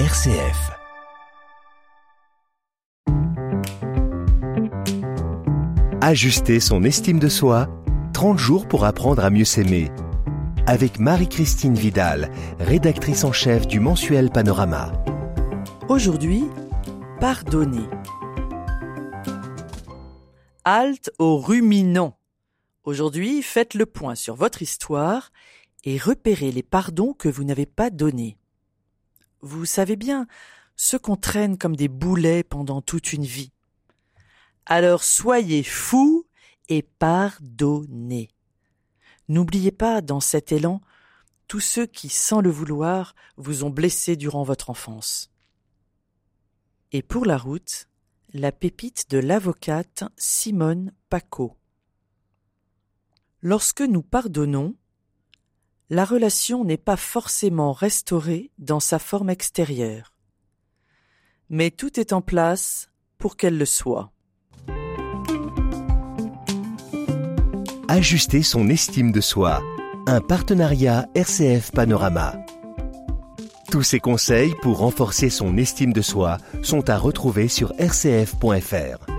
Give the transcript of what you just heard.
RCF. Ajuster son estime de soi, 30 jours pour apprendre à mieux s'aimer. Avec Marie-Christine Vidal, rédactrice en chef du mensuel Panorama. Aujourd'hui, pardonner. Halte au ruminant. Aujourd'hui, faites le point sur votre histoire et repérez les pardons que vous n'avez pas donnés. Vous savez bien, ceux qu'on traîne comme des boulets pendant toute une vie. Alors soyez fous et pardonnez. N'oubliez pas, dans cet élan, tous ceux qui, sans le vouloir, vous ont blessé durant votre enfance. Et pour la route, la pépite de l'avocate Simone Paco. Lorsque nous pardonnons, la relation n'est pas forcément restaurée dans sa forme extérieure. Mais tout est en place pour qu'elle le soit. Ajuster son estime de soi. Un partenariat RCF Panorama. Tous ces conseils pour renforcer son estime de soi sont à retrouver sur rcf.fr.